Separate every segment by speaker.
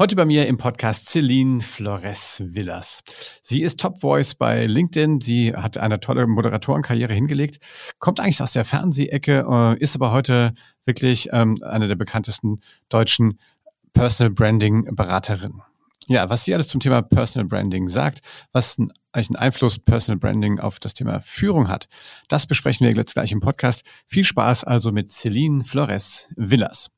Speaker 1: Heute bei mir im Podcast Celine Flores Villas. Sie ist Top Voice bei LinkedIn. Sie hat eine tolle Moderatorenkarriere hingelegt, kommt eigentlich aus der Fernsehecke, äh, ist aber heute wirklich ähm, eine der bekanntesten deutschen Personal Branding Beraterinnen. Ja, was sie alles zum Thema Personal Branding sagt, was einen, einen Einfluss Personal Branding auf das Thema Führung hat, das besprechen wir jetzt gleich im Podcast. Viel Spaß also mit Celine Flores Villas.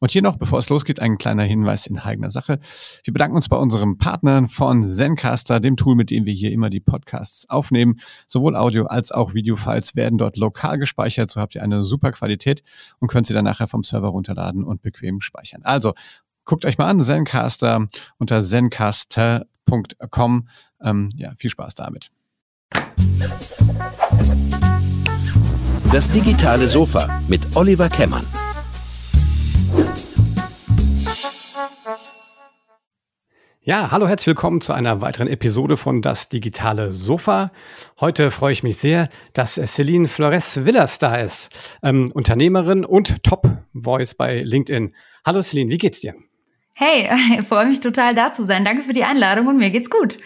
Speaker 1: Und hier noch, bevor es losgeht, ein kleiner Hinweis in eigener Sache. Wir bedanken uns bei unseren Partnern von Zencaster, dem Tool, mit dem wir hier immer die Podcasts aufnehmen. Sowohl Audio als auch Videofiles werden dort lokal gespeichert. So habt ihr eine super Qualität und könnt sie dann nachher vom Server runterladen und bequem speichern. Also guckt euch mal an, Zencaster unter zencaster.com. Ähm, ja, viel Spaß damit.
Speaker 2: Das digitale Sofa mit Oliver Kemmern.
Speaker 1: Ja, hallo, herzlich willkommen zu einer weiteren Episode von Das digitale Sofa. Heute freue ich mich sehr, dass Celine Flores Villas da ist, ähm, Unternehmerin und Top-Voice bei LinkedIn. Hallo Celine, wie geht's dir?
Speaker 3: Hey, ich freue mich total da zu sein. Danke für die Einladung und mir geht's gut.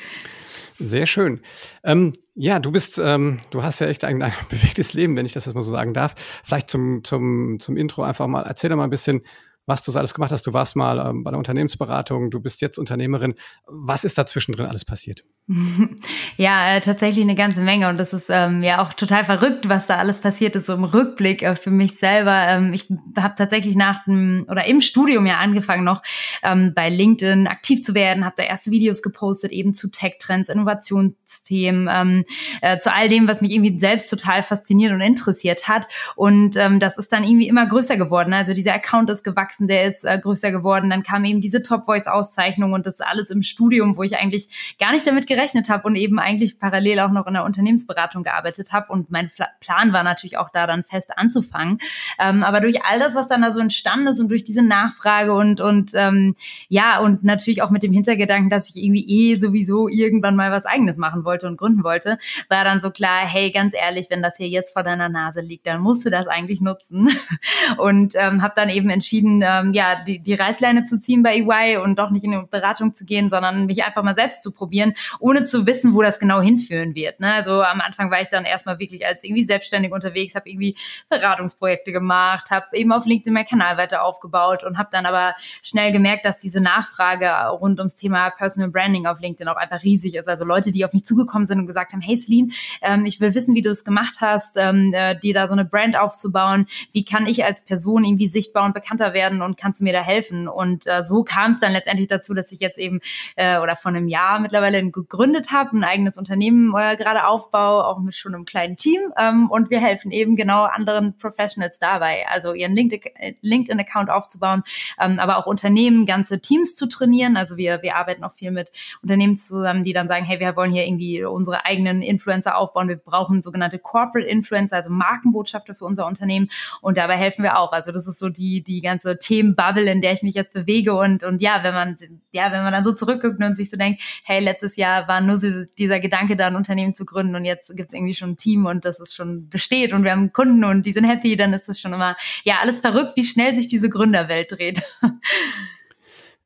Speaker 1: Sehr schön. Ähm, ja, du bist, ähm, du hast ja echt ein, ein bewegtes Leben, wenn ich das jetzt mal so sagen darf. Vielleicht zum, zum, zum Intro einfach mal, erzähl doch mal ein bisschen, was du so alles gemacht hast. Du warst mal ähm, bei einer Unternehmensberatung, du bist jetzt Unternehmerin. Was ist da zwischendrin alles passiert?
Speaker 3: Ja, äh, tatsächlich eine ganze Menge und das ist ähm, ja auch total verrückt, was da alles passiert ist, so im Rückblick äh, für mich selber. Ähm, ich habe tatsächlich nach dem oder im Studium ja angefangen noch ähm, bei LinkedIn aktiv zu werden, habe da erste Videos gepostet eben zu Tech-Trends, Innovationsthemen, ähm, äh, zu all dem, was mich irgendwie selbst total fasziniert und interessiert hat und ähm, das ist dann irgendwie immer größer geworden. Also dieser Account ist gewachsen, der ist äh, größer geworden, dann kam eben diese Top Voice Auszeichnung und das alles im Studium, wo ich eigentlich gar nicht damit gerechnet habe und eben eigentlich parallel auch noch in der Unternehmensberatung gearbeitet habe. Und mein Plan war natürlich auch da dann fest anzufangen. Ähm, aber durch all das, was dann da so entstanden ist und durch diese Nachfrage und, und ähm, ja, und natürlich auch mit dem Hintergedanken, dass ich irgendwie eh sowieso irgendwann mal was eigenes machen wollte und gründen wollte, war dann so klar, hey, ganz ehrlich, wenn das hier jetzt vor deiner Nase liegt, dann musst du das eigentlich nutzen. und ähm, habe dann eben entschieden, ähm, ja, die, die Reißleine zu ziehen bei EY und doch nicht in eine Beratung zu gehen, sondern mich einfach mal selbst zu probieren ohne zu wissen, wo das genau hinführen wird. Ne? Also am Anfang war ich dann erstmal wirklich als irgendwie selbstständig unterwegs, habe irgendwie Beratungsprojekte gemacht, habe eben auf LinkedIn meinen Kanal weiter aufgebaut und habe dann aber schnell gemerkt, dass diese Nachfrage rund ums Thema Personal Branding auf LinkedIn auch einfach riesig ist. Also Leute, die auf mich zugekommen sind und gesagt haben, hey Celine, ähm, ich will wissen, wie du es gemacht hast, ähm, äh, dir da so eine Brand aufzubauen. Wie kann ich als Person irgendwie sichtbar und bekannter werden und kannst du mir da helfen? Und äh, so kam es dann letztendlich dazu, dass ich jetzt eben äh, oder vor einem Jahr mittlerweile gegründet habe, ein eigenes Unternehmen äh, gerade aufbaue, auch mit schon einem kleinen Team. Ähm, und wir helfen eben genau anderen Professionals dabei, also ihren LinkedIn-Account aufzubauen, ähm, aber auch Unternehmen, ganze Teams zu trainieren. Also wir, wir arbeiten auch viel mit Unternehmen zusammen, die dann sagen, hey, wir wollen hier irgendwie unsere eigenen Influencer aufbauen. Wir brauchen sogenannte Corporate Influencer, also Markenbotschafter für unser Unternehmen. Und dabei helfen wir auch. Also das ist so die, die ganze Themenbubble, in der ich mich jetzt bewege. Und, und ja, wenn man, ja, wenn man dann so zurückguckt und sich so denkt, hey, letztes Jahr war nur so dieser Gedanke, da ein Unternehmen zu gründen und jetzt gibt es irgendwie schon ein Team und das ist schon besteht und wir haben Kunden und die sind happy, dann ist das schon immer, ja, alles verrückt, wie schnell sich diese Gründerwelt dreht.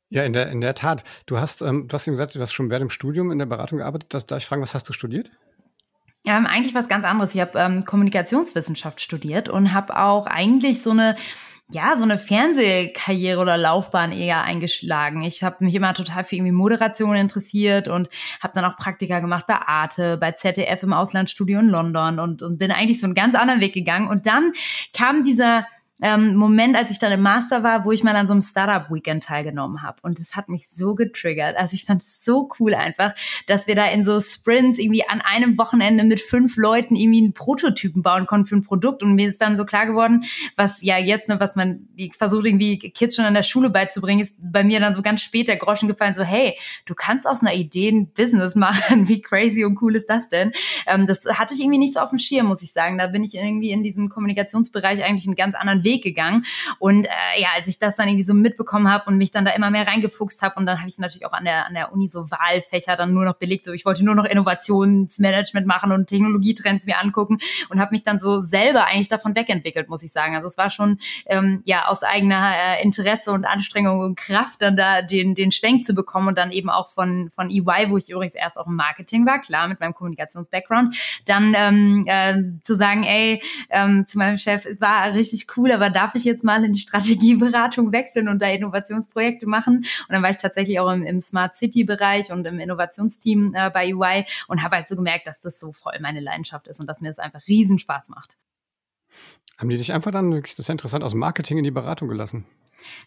Speaker 1: Ja, in der, in der Tat. Du hast, ähm, du hast eben gesagt, du hast schon während dem Studium in der Beratung gearbeitet. Das, darf ich fragen, was hast du studiert?
Speaker 3: Ja, eigentlich was ganz anderes. Ich habe ähm, Kommunikationswissenschaft studiert und habe auch eigentlich so eine ja, so eine Fernsehkarriere oder Laufbahn eher eingeschlagen. Ich habe mich immer total für irgendwie Moderation interessiert und habe dann auch Praktika gemacht bei Arte, bei ZDF im Auslandsstudio in London und, und bin eigentlich so einen ganz anderen Weg gegangen. Und dann kam dieser ähm, Moment, als ich dann im Master war, wo ich mal an so einem Startup-Weekend teilgenommen habe. Und das hat mich so getriggert. Also ich fand es so cool einfach, dass wir da in so Sprints irgendwie an einem Wochenende mit fünf Leuten irgendwie einen Prototypen bauen konnten für ein Produkt. Und mir ist dann so klar geworden, was ja jetzt, ne, was man versucht irgendwie Kids schon an der Schule beizubringen, ist bei mir dann so ganz spät der Groschen gefallen, so hey, du kannst aus einer Idee ein Business machen. Wie crazy und cool ist das denn? Ähm, das hatte ich irgendwie nicht so auf dem Schirm, muss ich sagen. Da bin ich irgendwie in diesem Kommunikationsbereich eigentlich einen ganz anderen gegangen. Und äh, ja, als ich das dann irgendwie so mitbekommen habe und mich dann da immer mehr reingefuchst habe und dann habe ich natürlich auch an der, an der Uni so Wahlfächer dann nur noch belegt. So, ich wollte nur noch Innovationsmanagement machen und Technologietrends mir angucken und habe mich dann so selber eigentlich davon wegentwickelt, muss ich sagen. Also es war schon ähm, ja aus eigener äh, Interesse und Anstrengung und Kraft dann da den, den Schwenk zu bekommen und dann eben auch von, von EY, wo ich übrigens erst auch im Marketing war, klar, mit meinem Kommunikations-Background, dann ähm, äh, zu sagen, ey, ähm, zu meinem Chef, es war richtig cool, aber darf ich jetzt mal in die Strategieberatung wechseln und da Innovationsprojekte machen? Und dann war ich tatsächlich auch im, im Smart City-Bereich und im Innovationsteam äh, bei EY und habe halt so gemerkt, dass das so voll meine Leidenschaft ist und dass mir das einfach riesen Spaß macht.
Speaker 1: Haben die dich einfach dann, das ist ja interessant, aus dem Marketing in die Beratung gelassen?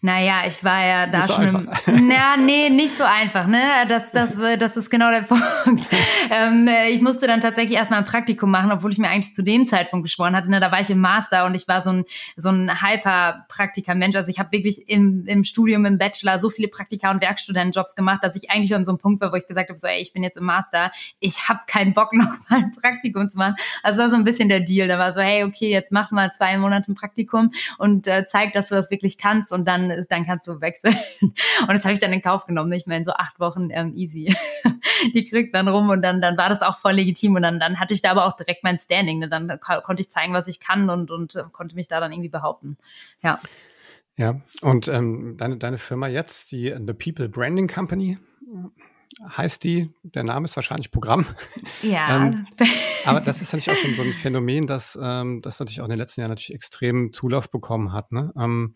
Speaker 3: Naja, ich war ja da so schon. Im, na, nee, nicht so einfach, ne? Das, das, das ist genau der Punkt. ähm, ich musste dann tatsächlich erstmal ein Praktikum machen, obwohl ich mir eigentlich zu dem Zeitpunkt geschworen hatte. Ne? Da war ich im Master und ich war so ein, so ein Hyper-Praktiker-Mensch. Also ich habe wirklich im, im Studium, im Bachelor so viele Praktika- und Werkstudentenjobs gemacht, dass ich eigentlich an so einem Punkt war, wo ich gesagt habe: so, ey, ich bin jetzt im Master, ich habe keinen Bock, noch mal ein Praktikum zu machen. Also das war so ein bisschen der Deal. Da war so, hey, okay, jetzt mach mal zwei Monate ein Praktikum und äh, zeig, dass du das wirklich kannst. Und und dann, dann kannst du wechseln. Und das habe ich dann in Kauf genommen. Ich meine, so acht Wochen ähm, easy. Die kriegt dann rum und dann, dann war das auch voll legitim. Und dann, dann hatte ich da aber auch direkt mein Standing. Ne? Dann konnte ich zeigen, was ich kann und, und äh, konnte mich da dann irgendwie behaupten. Ja.
Speaker 1: Ja, und ähm, deine, deine Firma jetzt, die The People Branding Company, heißt die, der Name ist wahrscheinlich Programm.
Speaker 3: Ja.
Speaker 1: ähm, aber das ist natürlich auch so, so ein Phänomen, das, ähm, das natürlich auch in den letzten Jahren natürlich extrem Zulauf bekommen hat. Ne? Ähm,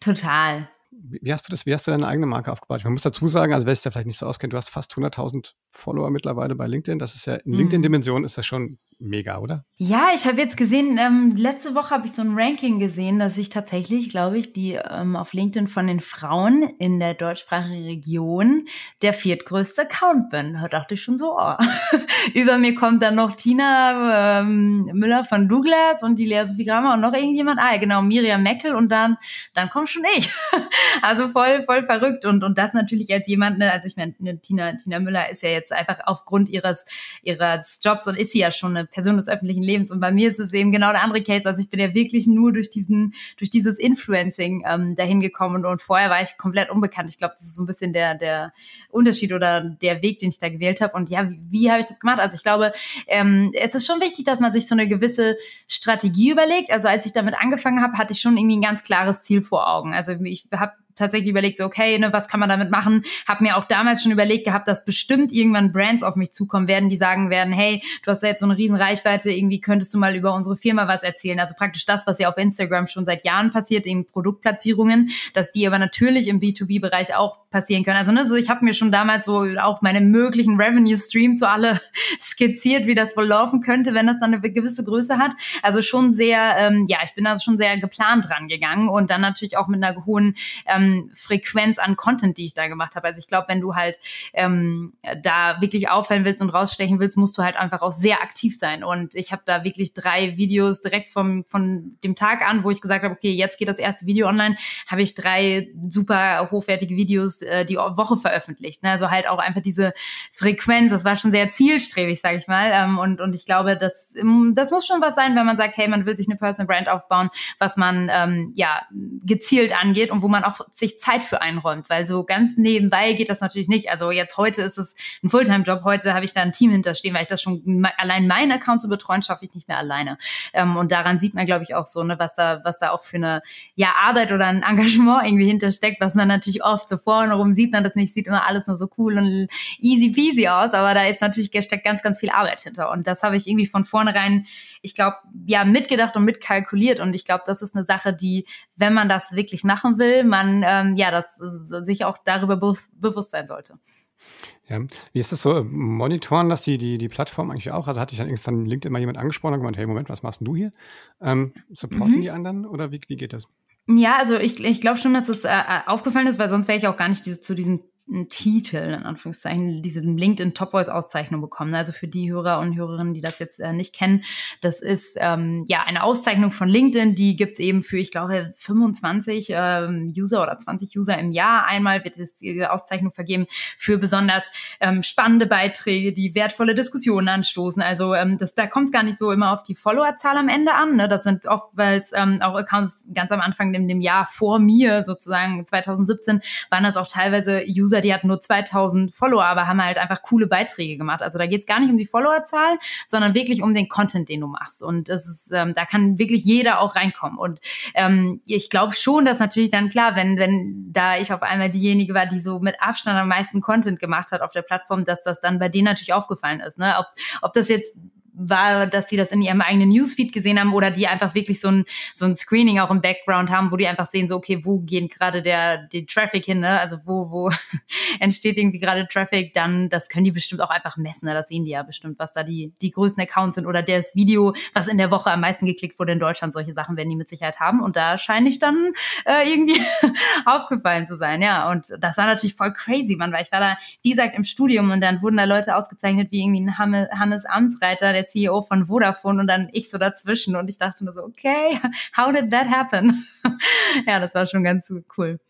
Speaker 3: Total.
Speaker 1: Wie hast du das, wie hast du deine eigene Marke aufgebaut? Man muss dazu sagen, also wer sich da vielleicht nicht so auskennt, du hast fast 100.000 Follower mittlerweile bei LinkedIn. Das ist ja, in mhm. LinkedIn-Dimension ist das schon mega, oder?
Speaker 3: Ja, ich habe jetzt gesehen, ähm, letzte Woche habe ich so ein Ranking gesehen, dass ich tatsächlich, glaube ich, die ähm, auf LinkedIn von den Frauen in der deutschsprachigen Region der viertgrößte Account bin. Da dachte ich schon so, oh. über mir kommt dann noch Tina ähm, Müller von Douglas und die Lea Sophie Grammer und noch irgendjemand. Ah, genau, Miriam Meckel und dann, dann kommt schon ich. also voll, voll verrückt und, und das natürlich als jemand, ne, also ich meine, ne, Tina, Tina Müller ist ja jetzt einfach aufgrund ihres, ihres Jobs und ist sie ja schon eine Person des öffentlichen Lebens. Und bei mir ist es eben genau der andere Case. Also ich bin ja wirklich nur durch diesen, durch dieses Influencing ähm, dahin gekommen und, und vorher war ich komplett unbekannt. Ich glaube, das ist so ein bisschen der, der Unterschied oder der Weg, den ich da gewählt habe. Und ja, wie, wie habe ich das gemacht? Also ich glaube, ähm, es ist schon wichtig, dass man sich so eine gewisse Strategie überlegt. Also als ich damit angefangen habe, hatte ich schon irgendwie ein ganz klares Ziel vor Augen. Also ich habe tatsächlich überlegt, so, okay, ne, was kann man damit machen? Hab mir auch damals schon überlegt gehabt, dass bestimmt irgendwann Brands auf mich zukommen werden, die sagen werden, hey, du hast da jetzt so eine riesen Reichweite, irgendwie könntest du mal über unsere Firma was erzählen. Also praktisch das, was ja auf Instagram schon seit Jahren passiert, eben Produktplatzierungen, dass die aber natürlich im B2B-Bereich auch passieren können. Also ne, so ich habe mir schon damals so auch meine möglichen Revenue-Streams so alle skizziert, wie das wohl laufen könnte, wenn das dann eine gewisse Größe hat. Also schon sehr, ähm, ja, ich bin also schon sehr geplant dran gegangen und dann natürlich auch mit einer hohen ähm, ähm, Frequenz an Content, die ich da gemacht habe. Also ich glaube, wenn du halt ähm, da wirklich auffallen willst und rausstechen willst, musst du halt einfach auch sehr aktiv sein. Und ich habe da wirklich drei Videos direkt vom, von dem Tag an, wo ich gesagt habe, okay, jetzt geht das erste Video online, habe ich drei super hochwertige Videos äh, die Woche veröffentlicht. Ne? Also halt auch einfach diese Frequenz, das war schon sehr zielstrebig, sage ich mal. Ähm, und, und ich glaube, das, ähm, das muss schon was sein, wenn man sagt, hey, man will sich eine Personal Brand aufbauen, was man ähm, ja gezielt angeht und wo man auch sich Zeit für einräumt, weil so ganz nebenbei geht das natürlich nicht. Also jetzt heute ist es ein Fulltime-Job, heute habe ich da ein Team hinterstehen, weil ich das schon allein meinen Account zu betreuen, schaffe ich nicht mehr alleine. Ähm, und daran sieht man, glaube ich, auch so, ne, was da, was da auch für eine ja, Arbeit oder ein Engagement irgendwie hintersteckt, was man natürlich oft so vorne rum sieht man das nicht, sieht immer alles nur so cool und easy peasy aus, aber da ist natürlich steckt ganz, ganz viel Arbeit hinter. Und das habe ich irgendwie von vornherein, ich glaube, ja, mitgedacht und mitkalkuliert. Und ich glaube, das ist eine Sache, die, wenn man das wirklich machen will, man ähm, ja, das sich auch darüber bewusst, bewusst sein sollte.
Speaker 1: Ja. Wie ist das so? Monitoren das die, die, die Plattform eigentlich auch? Also hatte ich dann irgendwann LinkedIn mal jemand angesprochen und gemeint, hey, Moment, was machst denn du hier? Ähm, supporten mhm. die anderen oder wie, wie geht das?
Speaker 3: Ja, also ich, ich glaube schon, dass es äh, aufgefallen ist, weil sonst wäre ich auch gar nicht zu diesem Titel, in Anführungszeichen, diese LinkedIn Top Voice Auszeichnung bekommen. Also für die Hörer und Hörerinnen, die das jetzt äh, nicht kennen, das ist ähm, ja eine Auszeichnung von LinkedIn, die gibt's eben für, ich glaube, 25 ähm, User oder 20 User im Jahr. Einmal wird es diese Auszeichnung vergeben für besonders ähm, spannende Beiträge, die wertvolle Diskussionen anstoßen. Also ähm, das, da kommt es gar nicht so immer auf die Followerzahl am Ende an. Ne? Das sind oftmals ähm, auch Accounts ganz am Anfang in dem Jahr vor mir, sozusagen 2017, waren das auch teilweise User, User, die hatten nur 2000 Follower, aber haben halt einfach coole Beiträge gemacht. Also da geht es gar nicht um die Followerzahl, sondern wirklich um den Content, den du machst. Und das ist, ähm, da kann wirklich jeder auch reinkommen. Und ähm, ich glaube schon, dass natürlich dann klar, wenn, wenn da ich auf einmal diejenige war, die so mit Abstand am meisten Content gemacht hat auf der Plattform, dass das dann bei denen natürlich aufgefallen ist. Ne? Ob, ob das jetzt war, dass die das in ihrem eigenen Newsfeed gesehen haben oder die einfach wirklich so ein, so ein Screening auch im Background haben, wo die einfach sehen, so, okay, wo gehen gerade der, der Traffic hin, ne? Also wo, wo entsteht irgendwie gerade Traffic, dann, das können die bestimmt auch einfach messen, ne? Das sehen die ja bestimmt, was da die, die größten Accounts sind oder das Video, was in der Woche am meisten geklickt wurde in Deutschland, solche Sachen werden die mit Sicherheit haben. Und da scheine ich dann äh, irgendwie aufgefallen zu sein, ja. Und das war natürlich voll crazy, man, weil ich war da, wie gesagt, im Studium und dann wurden da Leute ausgezeichnet wie irgendwie ein Hannes Amtsreiter, der CEO von Vodafone und dann ich so dazwischen und ich dachte nur so, okay, how did that happen? ja, das war schon ganz cool.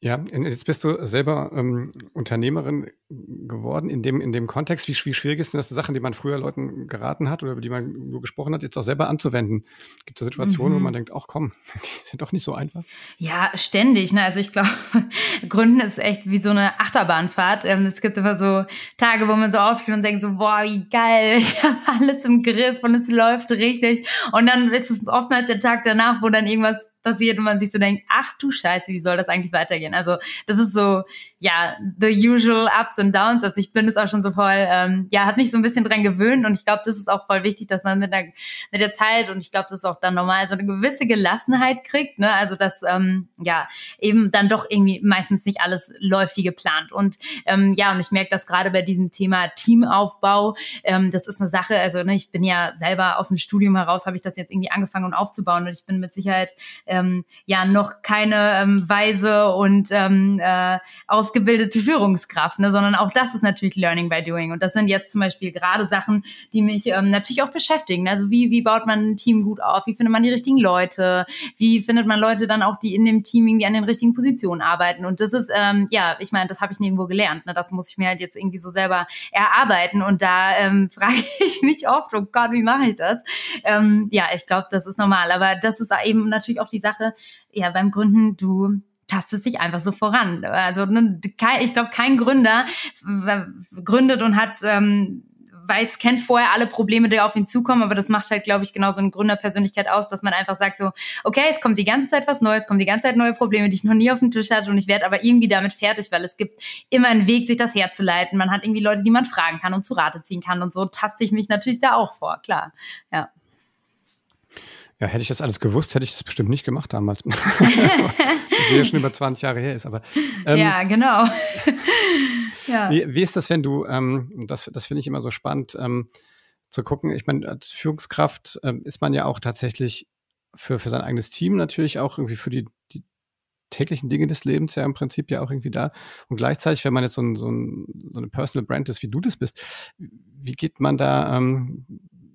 Speaker 1: Ja, jetzt bist du selber ähm, Unternehmerin geworden in dem, in dem Kontext. Wie, wie schwierig ist denn das, Sachen, die man früher Leuten geraten hat oder über die man nur gesprochen hat, jetzt auch selber anzuwenden? Gibt es Situationen, mhm. wo man denkt, ach komm, ist ja doch nicht so einfach?
Speaker 3: Ja, ständig. Ne? Also ich glaube, Gründen ist echt wie so eine Achterbahnfahrt. Ähm, es gibt immer so Tage, wo man so aufsteht und denkt so, boah, wie geil, ich habe alles im Griff und es läuft richtig. Und dann ist es oftmals der Tag danach, wo dann irgendwas passiert und man sich so denkt, ach du Scheiße, wie soll das eigentlich weitergehen? Also das ist so, ja, the usual ups and downs. Also ich bin es auch schon so voll, ähm, ja, hat mich so ein bisschen dran gewöhnt und ich glaube, das ist auch voll wichtig, dass man mit der, mit der Zeit und ich glaube, das ist auch dann normal, so eine gewisse Gelassenheit kriegt, ne? Also dass, ähm, ja, eben dann doch irgendwie meistens nicht alles läuft wie geplant. Und ähm, ja, und ich merke das gerade bei diesem Thema Teamaufbau, ähm, das ist eine Sache, also ne, ich bin ja selber aus dem Studium heraus, habe ich das jetzt irgendwie angefangen und aufzubauen und ich bin mit Sicherheit ähm, ja noch keine ähm, weise und ähm, äh, aus ausgebildete Führungskraft, ne, sondern auch das ist natürlich Learning by Doing. Und das sind jetzt zum Beispiel gerade Sachen, die mich ähm, natürlich auch beschäftigen. Also wie, wie baut man ein Team gut auf? Wie findet man die richtigen Leute? Wie findet man Leute dann auch, die in dem Team irgendwie an den richtigen Positionen arbeiten? Und das ist, ähm, ja, ich meine, das habe ich nirgendwo gelernt. Ne? Das muss ich mir halt jetzt irgendwie so selber erarbeiten. Und da ähm, frage ich mich oft, oh Gott, wie mache ich das? Ähm, ja, ich glaube, das ist normal. Aber das ist eben natürlich auch die Sache, ja, beim Gründen, du tastet sich einfach so voran. Also ne, ich glaube, kein Gründer gründet und hat ähm, weiß, kennt vorher alle Probleme, die auf ihn zukommen, aber das macht halt, glaube ich, genau so eine Gründerpersönlichkeit aus, dass man einfach sagt so, okay, es kommt die ganze Zeit was Neues, kommt die ganze Zeit neue Probleme, die ich noch nie auf dem Tisch hatte und ich werde aber irgendwie damit fertig, weil es gibt immer einen Weg, sich das herzuleiten. Man hat irgendwie Leute, die man fragen kann und zu Rate ziehen kann und so taste ich mich natürlich da auch vor, klar, ja.
Speaker 1: Ja, hätte ich das alles gewusst, hätte ich das bestimmt nicht gemacht damals. ja schon über 20 Jahre her ist, aber.
Speaker 3: Ähm, ja, genau.
Speaker 1: ja. Wie, wie, ist das, wenn du, ähm, das, das finde ich immer so spannend, ähm, zu gucken. Ich meine, als Führungskraft ähm, ist man ja auch tatsächlich für, für sein eigenes Team natürlich auch irgendwie für die, die täglichen Dinge des Lebens ja im Prinzip ja auch irgendwie da. Und gleichzeitig, wenn man jetzt so, ein, so, ein, so eine Personal Brand ist, wie du das bist, wie geht man da, ähm,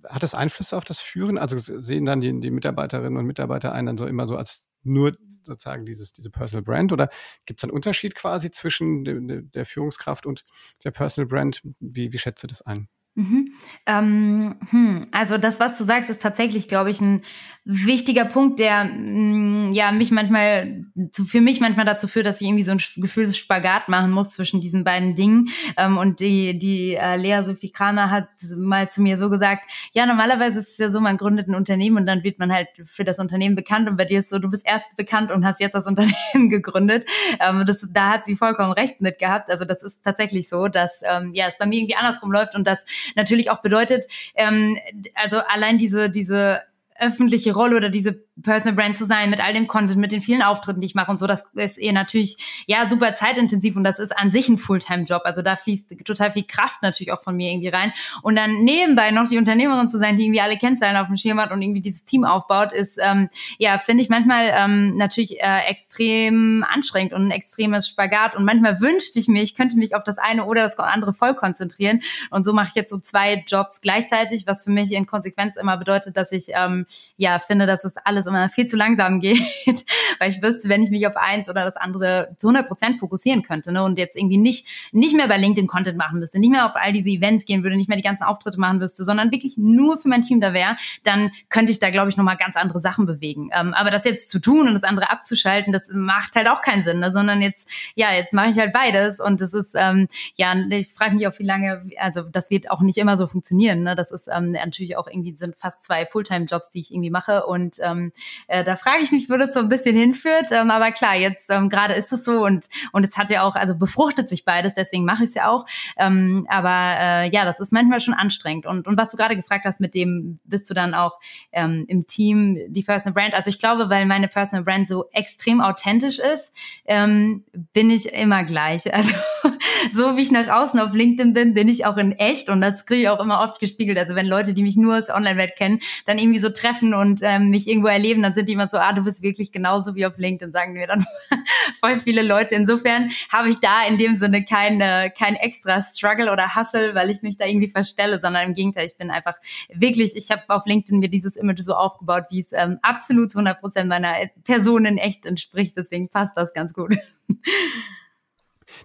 Speaker 1: hat das Einflüsse auf das Führen? Also sehen dann die, die Mitarbeiterinnen und Mitarbeiter einen dann so immer so als nur sozusagen dieses, diese Personal Brand oder gibt es einen Unterschied quasi zwischen de, der Führungskraft und der Personal Brand? Wie, wie schätzt du das ein?
Speaker 3: Mhm. Ähm, hm. Also das, was du sagst, ist tatsächlich, glaube ich, ein wichtiger Punkt, der mh, mm, ja mich manchmal zu, für mich manchmal dazu führt, dass ich irgendwie so ein Gefühlsspagat machen muss zwischen diesen beiden Dingen. Ähm, und die die äh, Lea Sophie Kramer hat mal zu mir so gesagt: Ja, normalerweise ist es ja so, man gründet ein Unternehmen und dann wird man halt für das Unternehmen bekannt. Und bei dir ist so, du bist erst bekannt und hast jetzt das Unternehmen gegründet. Ähm, das, da hat sie vollkommen recht mit gehabt. Also das ist tatsächlich so, dass ähm, ja es bei mir irgendwie andersrum läuft und das natürlich auch bedeutet, ähm, also allein diese diese öffentliche Rolle oder diese Personal Brand zu sein, mit all dem Content, mit den vielen Auftritten, die ich mache und so. Das ist eher natürlich, ja, super zeitintensiv und das ist an sich ein Fulltime-Job. Also da fließt total viel Kraft natürlich auch von mir irgendwie rein. Und dann nebenbei noch die Unternehmerin zu sein, die irgendwie alle Kennzahlen auf dem Schirm hat und irgendwie dieses Team aufbaut, ist, ähm, ja, finde ich manchmal ähm, natürlich äh, extrem anstrengend und ein extremes Spagat. Und manchmal wünschte ich mir, ich könnte mich auf das eine oder das andere voll konzentrieren. Und so mache ich jetzt so zwei Jobs gleichzeitig, was für mich in Konsequenz immer bedeutet, dass ich ähm, ja finde, dass es alles immer viel zu langsam geht, weil ich wüsste, wenn ich mich auf eins oder das andere zu 100 Prozent fokussieren könnte ne, und jetzt irgendwie nicht nicht mehr bei LinkedIn Content machen müsste, nicht mehr auf all diese Events gehen würde, nicht mehr die ganzen Auftritte machen müsste, sondern wirklich nur für mein Team da wäre, dann könnte ich da glaube ich noch mal ganz andere Sachen bewegen. Ähm, aber das jetzt zu tun und das andere abzuschalten, das macht halt auch keinen Sinn, ne, sondern jetzt ja jetzt mache ich halt beides und das ist ähm, ja ich frage mich auch wie lange, also das wird auch nicht immer so funktionieren. Ne? Das ist ähm, natürlich auch irgendwie sind fast zwei Fulltime-Jobs, die ich irgendwie mache. Und ähm, äh, da frage ich mich, wo das so ein bisschen hinführt. Ähm, aber klar, jetzt ähm, gerade ist es so und und es hat ja auch, also befruchtet sich beides, deswegen mache ich es ja auch. Ähm, aber äh, ja, das ist manchmal schon anstrengend. Und, und was du gerade gefragt hast, mit dem bist du dann auch ähm, im Team die Personal Brand. Also ich glaube, weil meine Personal Brand so extrem authentisch ist, ähm, bin ich immer gleich. Also so wie ich nach außen auf LinkedIn bin, bin ich auch in echt und das kriege ich auch immer oft gespiegelt. Also wenn Leute, die mich nur aus Online-Welt kennen, dann irgendwie so treffen und ähm, mich irgendwo erleben, dann sind die immer so, ah, du bist wirklich genauso wie auf LinkedIn, sagen mir dann voll viele Leute. Insofern habe ich da in dem Sinne keine, kein extra Struggle oder Hustle, weil ich mich da irgendwie verstelle, sondern im Gegenteil, ich bin einfach wirklich, ich habe auf LinkedIn mir dieses Image so aufgebaut, wie es ähm, absolut zu 100 Prozent meiner Person in echt entspricht. Deswegen passt das ganz gut.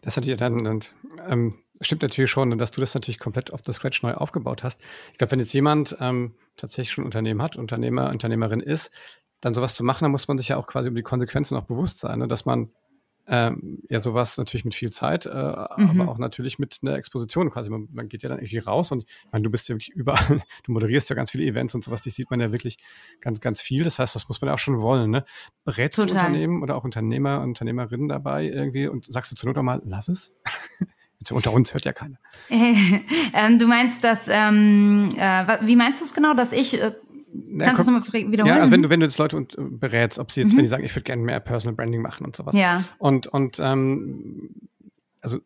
Speaker 1: Das ja dann, und, ähm, stimmt natürlich schon, dass du das natürlich komplett auf the scratch neu aufgebaut hast. Ich glaube, wenn jetzt jemand ähm, tatsächlich schon Unternehmen hat, Unternehmer, Unternehmerin ist, dann sowas zu machen, dann muss man sich ja auch quasi über die Konsequenzen auch bewusst sein, ne? dass man ähm, ja, sowas natürlich mit viel Zeit, äh, mhm. aber auch natürlich mit einer Exposition quasi. Man, man, geht ja dann irgendwie raus und ich meine, du bist ja wirklich überall, du moderierst ja ganz viele Events und sowas, die sieht man ja wirklich ganz, ganz viel. Das heißt, das muss man ja auch schon wollen. Ne? Berätst du Unternehmen oder auch Unternehmer, Unternehmerinnen dabei irgendwie und sagst du zur Not auch mal, lass es? Unter uns hört ja keiner.
Speaker 3: ähm, du meinst, dass, ähm, äh, wie meinst du es genau, dass ich äh, Kannst du es nochmal wiederholen?
Speaker 1: Ja, also wenn du, wenn du jetzt Leute und, äh, berätst, ob sie jetzt, mhm. wenn die sagen, ich würde gerne mehr Personal Branding machen und sowas.
Speaker 3: Ja.
Speaker 1: Und, und ähm, also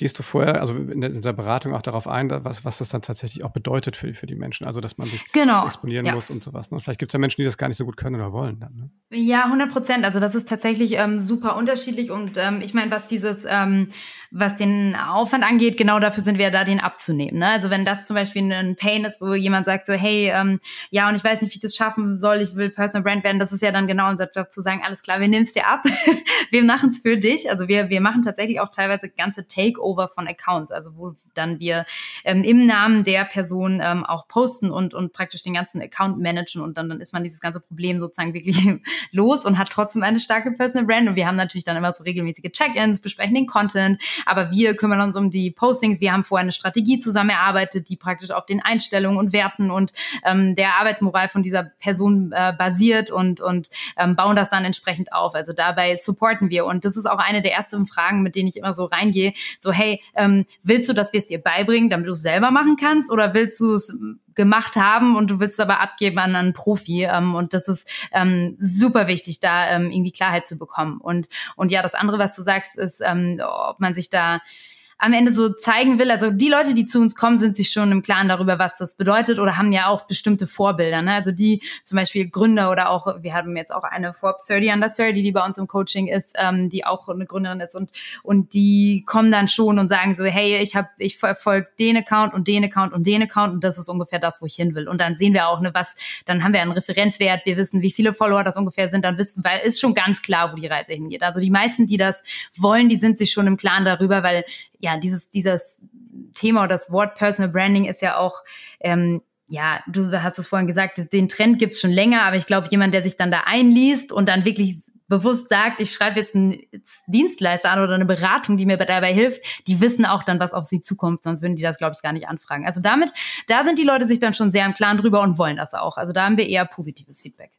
Speaker 1: gehst du vorher, also in, dieser Beratung auch darauf ein, was, was das dann tatsächlich auch bedeutet für, für die Menschen, also dass man sich
Speaker 3: genau.
Speaker 1: exponieren ja. muss und sowas. Ne? Vielleicht gibt es ja Menschen, die das gar nicht so gut können oder wollen. Dann, ne?
Speaker 3: Ja, 100 Prozent. Also das ist tatsächlich ähm, super unterschiedlich und ähm, ich meine, was dieses, ähm, was den Aufwand angeht, genau dafür sind wir da, den abzunehmen. Ne? Also wenn das zum Beispiel ein Pain ist, wo jemand sagt so, hey, ähm, ja, und ich weiß nicht, wie ich das schaffen soll, ich will Personal Brand werden, das ist ja dann genau unser Job zu sagen, alles klar, wir nehmen es dir ab, wir machen es für dich. Also wir, wir machen tatsächlich auch teilweise ganze Takeover von Accounts also wo dann wir ähm, im Namen der Person ähm, auch posten und, und praktisch den ganzen Account managen und dann, dann ist man dieses ganze Problem sozusagen wirklich los und hat trotzdem eine starke Personal Brand. Und wir haben natürlich dann immer so regelmäßige Check-ins, besprechen den Content, aber wir kümmern uns um die Postings, wir haben vorher eine Strategie zusammen erarbeitet, die praktisch auf den Einstellungen und Werten und ähm, der Arbeitsmoral von dieser Person äh, basiert und, und ähm, bauen das dann entsprechend auf. Also dabei supporten wir. Und das ist auch eine der ersten Fragen, mit denen ich immer so reingehe, so hey, ähm, willst du, dass wir es dir beibringen, damit du es selber machen kannst? Oder willst du es gemacht haben und du willst es aber abgeben an einen Profi? Ähm, und das ist ähm, super wichtig, da ähm, irgendwie Klarheit zu bekommen. Und, und ja, das andere, was du sagst, ist, ähm, ob man sich da am Ende so zeigen will. Also die Leute, die zu uns kommen, sind sich schon im Klaren darüber, was das bedeutet oder haben ja auch bestimmte Vorbilder. Ne? Also die zum Beispiel Gründer oder auch, wir haben jetzt auch eine Forbes 30 under 30, die bei uns im Coaching ist, ähm, die auch eine Gründerin ist und, und die kommen dann schon und sagen so, hey, ich habe, ich verfolge den Account und den Account und den Account und das ist ungefähr das, wo ich hin will. Und dann sehen wir auch, ne, was, dann haben wir einen Referenzwert, wir wissen, wie viele Follower das ungefähr sind, dann wissen, weil ist schon ganz klar, wo die Reise hingeht. Also die meisten, die das wollen, die sind sich schon im Klaren darüber, weil ja, dieses, dieses Thema oder das Wort Personal Branding ist ja auch, ähm, ja, du hast es vorhin gesagt, den Trend gibt's schon länger, aber ich glaube, jemand, der sich dann da einliest und dann wirklich bewusst sagt, ich schreibe jetzt einen Dienstleister an oder eine Beratung, die mir dabei hilft, die wissen auch dann, was auf sie zukommt, sonst würden die das, glaube ich, gar nicht anfragen. Also damit, da sind die Leute sich dann schon sehr im Klaren drüber und wollen das auch. Also da haben wir eher positives Feedback.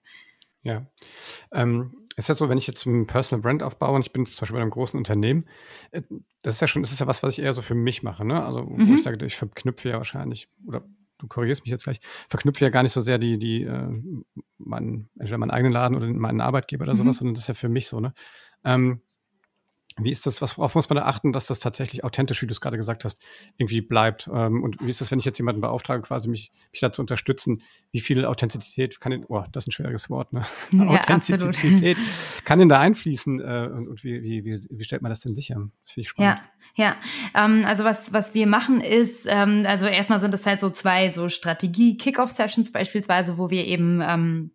Speaker 1: Ja. Ähm, ist ja so, wenn ich jetzt ein Personal Brand aufbaue und ich bin zum Beispiel bei einem großen Unternehmen, äh, das ist ja schon, das ist ja was, was ich eher so für mich mache, ne? Also, wo mhm. ich sage, ich verknüpfe ja wahrscheinlich oder du korrigierst mich jetzt gleich, verknüpfe ja gar nicht so sehr die, die, äh, meinen, entweder meinen eigenen Laden oder meinen Arbeitgeber oder mhm. sowas, sondern das ist ja für mich so, ne? Ähm, wie ist das, was, worauf muss man da achten, dass das tatsächlich authentisch, wie du es gerade gesagt hast, irgendwie bleibt? Ähm, und wie ist das, wenn ich jetzt jemanden beauftrage, quasi mich, mich da zu unterstützen? Wie viel Authentizität kann in, oh, das ist ein schwieriges Wort, ne? Ja, Authentizität absolut. kann denn da einfließen? Äh, und, und wie, wie, wie, wie stellt man das denn sicher? Das
Speaker 3: finde ich spannend. Ja. Ja, ähm, also was, was wir machen ist, ähm, also erstmal sind es halt so zwei so Strategie-Kickoff-Sessions beispielsweise, wo wir eben ähm,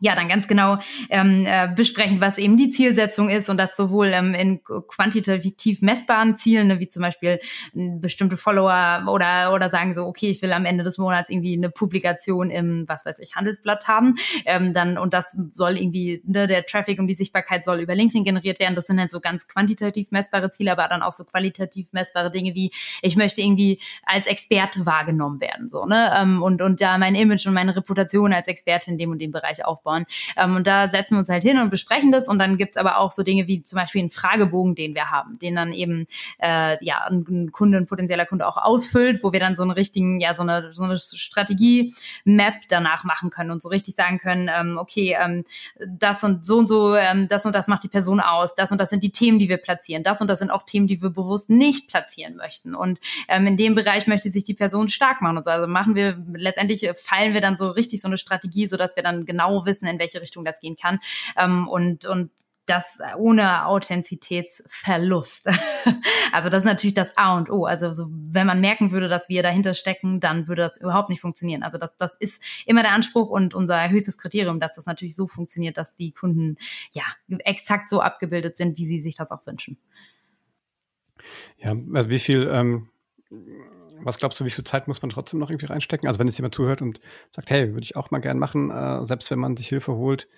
Speaker 3: ja, dann ganz genau ähm, äh, besprechen, was eben die Zielsetzung ist und das sowohl ähm, in quantitativ messbaren Zielen, ne, wie zum Beispiel bestimmte Follower oder oder sagen so, okay, ich will am Ende des Monats irgendwie eine Publikation im, was weiß ich, Handelsblatt haben, ähm, dann und das soll irgendwie ne, der Traffic und die Sichtbarkeit soll über LinkedIn generiert werden. Das sind halt so ganz quantitativ messbare Ziele, aber dann auch so qualitativ messbare Dinge wie ich möchte irgendwie als Experte wahrgenommen werden, so ne ähm, und und da mein Image und meine Reputation als Experte in dem und dem Bereich aufbauen aufbauen. Ähm, und da setzen wir uns halt hin und besprechen das. Und dann gibt's aber auch so Dinge wie zum Beispiel einen Fragebogen, den wir haben, den dann eben äh, ja ein Kunde, ein potenzieller Kunde auch ausfüllt, wo wir dann so einen richtigen, ja, so eine, so eine Strategie-Map danach machen können und so richtig sagen können, ähm, okay, ähm, das und so und so, ähm, das und das macht die Person aus, das und das sind die Themen, die wir platzieren, das und das sind auch Themen, die wir bewusst nicht platzieren möchten. Und ähm, in dem Bereich möchte sich die Person stark machen und so. Also machen wir letztendlich fallen wir dann so richtig so eine Strategie, so dass wir dann genau wissen, wissen, in welche Richtung das gehen kann. Ähm, und, und das ohne Authentizitätsverlust. also das ist natürlich das A und O. Also so, wenn man merken würde, dass wir dahinter stecken, dann würde das überhaupt nicht funktionieren. Also das, das ist immer der Anspruch und unser höchstes Kriterium, dass das natürlich so funktioniert, dass die Kunden ja exakt so abgebildet sind, wie sie sich das auch wünschen.
Speaker 1: Ja, also wie viel ähm, was glaubst du, wie viel Zeit muss man trotzdem noch irgendwie reinstecken? Also wenn jetzt jemand zuhört und sagt, hey, würde ich auch mal gern machen, äh, selbst wenn man sich Hilfe holt,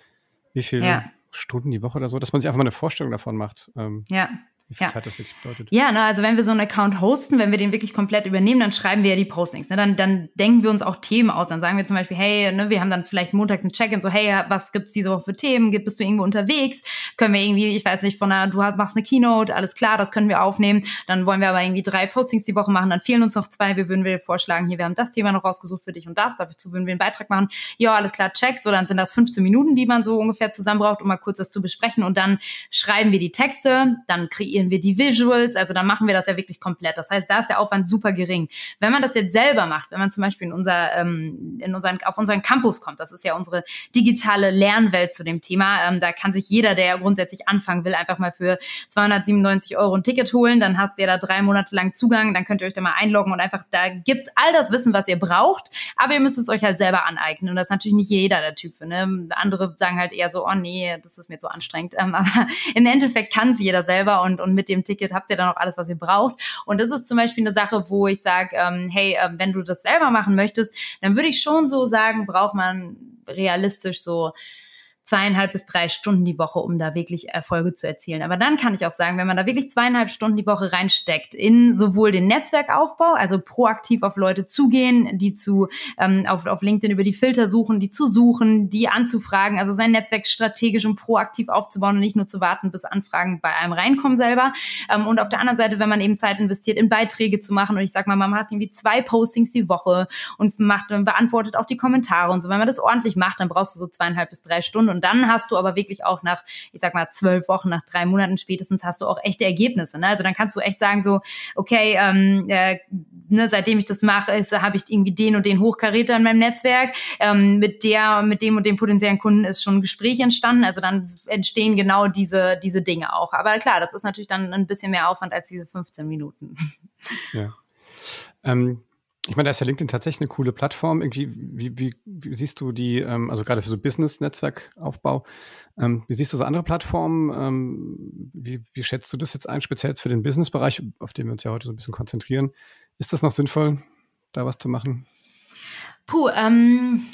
Speaker 1: wie viele ja. Stunden die Woche oder so, dass man sich einfach mal eine Vorstellung davon macht.
Speaker 3: Ähm, ja
Speaker 1: wie viel ja. Zeit das wirklich bedeutet.
Speaker 3: Ja, ne, also wenn wir so einen Account hosten, wenn wir den wirklich komplett übernehmen, dann schreiben wir ja die Postings. Ne? Dann, dann denken wir uns auch Themen aus. Dann sagen wir zum Beispiel, hey, ne, wir haben dann vielleicht montags ein Check-in, so, hey, was gibt's diese Woche für Themen? Bist du irgendwo unterwegs? Können wir irgendwie, ich weiß nicht, von einer, du machst eine Keynote, alles klar, das können wir aufnehmen. Dann wollen wir aber irgendwie drei Postings die Woche machen, dann fehlen uns noch zwei. Wir würden wir vorschlagen, hier, wir haben das Thema noch rausgesucht für dich und das, dazu würden wir einen Beitrag machen. Ja, alles klar, check. So, dann sind das 15 Minuten, die man so ungefähr zusammen braucht, um mal kurz das zu besprechen. Und dann schreiben wir die Texte, dann kreieren wir die Visuals, also dann machen wir das ja wirklich komplett. Das heißt, da ist der Aufwand super gering. Wenn man das jetzt selber macht, wenn man zum Beispiel in unser, ähm, in unseren, auf unseren Campus kommt, das ist ja unsere digitale Lernwelt zu dem Thema, ähm, da kann sich jeder, der grundsätzlich anfangen will, einfach mal für 297 Euro ein Ticket holen, dann habt ihr da drei Monate lang Zugang, dann könnt ihr euch da mal einloggen und einfach, da gibt's all das Wissen, was ihr braucht, aber ihr müsst es euch halt selber aneignen und das ist natürlich nicht jeder der Typ für, ne? Andere sagen halt eher so, oh nee, das ist mir zu anstrengend, ähm, aber im Endeffekt kann es jeder selber und, und mit dem Ticket habt ihr dann auch alles, was ihr braucht. Und das ist zum Beispiel eine Sache, wo ich sage, ähm, hey, äh, wenn du das selber machen möchtest, dann würde ich schon so sagen, braucht man realistisch so zweieinhalb bis drei Stunden die Woche, um da wirklich Erfolge zu erzielen. Aber dann kann ich auch sagen, wenn man da wirklich zweieinhalb Stunden die Woche reinsteckt in sowohl den Netzwerkaufbau, also proaktiv auf Leute zugehen, die zu ähm, auf, auf LinkedIn über die Filter suchen, die zu suchen, die anzufragen, also sein Netzwerk strategisch und proaktiv aufzubauen und nicht nur zu warten, bis Anfragen bei einem reinkommen selber. Ähm, und auf der anderen Seite, wenn man eben Zeit investiert, in Beiträge zu machen und ich sag mal, man macht irgendwie zwei Postings die Woche und macht beantwortet auch die Kommentare und so. Wenn man das ordentlich macht, dann brauchst du so zweieinhalb bis drei Stunden und dann hast du aber wirklich auch nach, ich sag mal, zwölf Wochen, nach drei Monaten spätestens hast du auch echte Ergebnisse. Ne? Also dann kannst du echt sagen so, okay, ähm, äh, ne, seitdem ich das mache, habe ich irgendwie den und den Hochkaräter in meinem Netzwerk. Ähm, mit der, mit dem und dem potenziellen Kunden ist schon ein Gespräch entstanden. Also dann entstehen genau diese, diese Dinge auch. Aber klar, das ist natürlich dann ein bisschen mehr Aufwand als diese 15 Minuten.
Speaker 1: Ja. Ähm, ich meine, da ist ja LinkedIn tatsächlich eine coole Plattform. Irgendwie, wie, wie, wie siehst du die, ähm, also gerade für so Business-Netzwerkaufbau, ähm, wie siehst du so andere Plattformen? Ähm, wie, wie schätzt du das jetzt ein, speziell jetzt für den Business-Bereich, auf den wir uns ja heute so ein bisschen konzentrieren? Ist das noch sinnvoll, da was zu machen?
Speaker 3: Puh, ähm,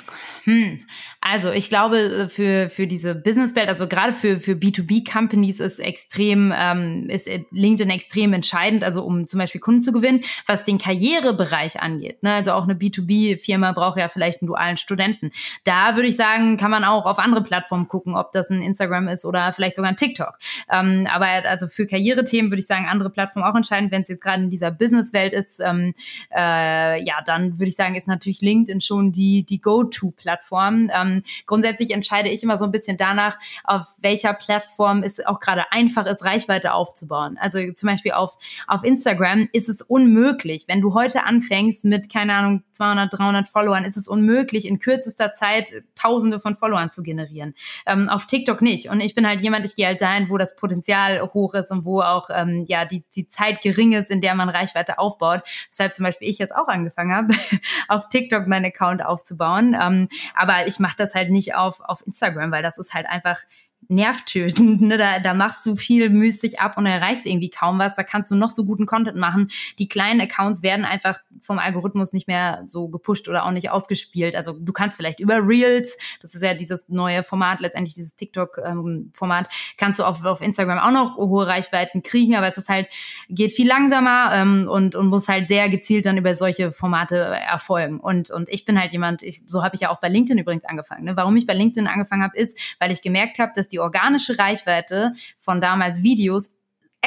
Speaker 3: hm. Also ich glaube, äh, für, für diese Businesswelt, also gerade für, für B2B-Companies ist extrem, ähm, ist LinkedIn extrem entscheidend, also um zum Beispiel Kunden zu gewinnen, was den Karrierebereich angeht. Ne? Also auch eine B2B-Firma braucht ja vielleicht einen dualen Studenten. Da würde ich sagen, kann man auch auf andere Plattformen gucken, ob das ein Instagram ist oder vielleicht sogar ein TikTok. Ähm, aber also für Karrierethemen würde ich sagen, andere Plattformen auch entscheidend. Wenn es jetzt gerade in dieser Businesswelt ist, ähm, äh, ja, dann würde ich sagen, ist natürlich LinkedIn schon die, die Go-To-Plattform. Ähm, grundsätzlich entscheide ich immer so ein bisschen danach, auf welcher Plattform es auch gerade einfach ist, Reichweite aufzubauen. Also zum Beispiel auf, auf Instagram ist es unmöglich, wenn du heute anfängst mit, keine Ahnung, 200, 300 Followern, ist es unmöglich, in kürzester Zeit Tausende von Followern zu generieren. Ähm, auf TikTok nicht. Und ich bin halt jemand, ich gehe halt dahin, wo das Potenzial hoch ist und wo auch ähm, ja die, die Zeit gering ist, in der man Reichweite aufbaut. Deshalb zum Beispiel ich jetzt auch angefangen habe, auf TikTok meinen Account aufzubauen. Ähm, aber ich mache das halt nicht auf, auf Instagram, weil das ist halt einfach nervtötend. Ne? Da, da machst du viel müßig ab und erreichst irgendwie kaum was. Da kannst du noch so guten Content machen. Die kleinen Accounts werden einfach vom Algorithmus nicht mehr so gepusht oder auch nicht ausgespielt. Also du kannst vielleicht über Reels, das ist ja dieses neue Format, letztendlich dieses TikTok-Format, ähm, kannst du auf, auf Instagram auch noch hohe Reichweiten kriegen, aber es ist halt, geht viel langsamer ähm, und, und muss halt sehr gezielt dann über solche Formate erfolgen. Und, und ich bin halt jemand, ich, so habe ich ja auch bei LinkedIn übrigens angefangen. Ne? Warum ich bei LinkedIn angefangen habe, ist, weil ich gemerkt habe, dass die organische Reichweite von damals Videos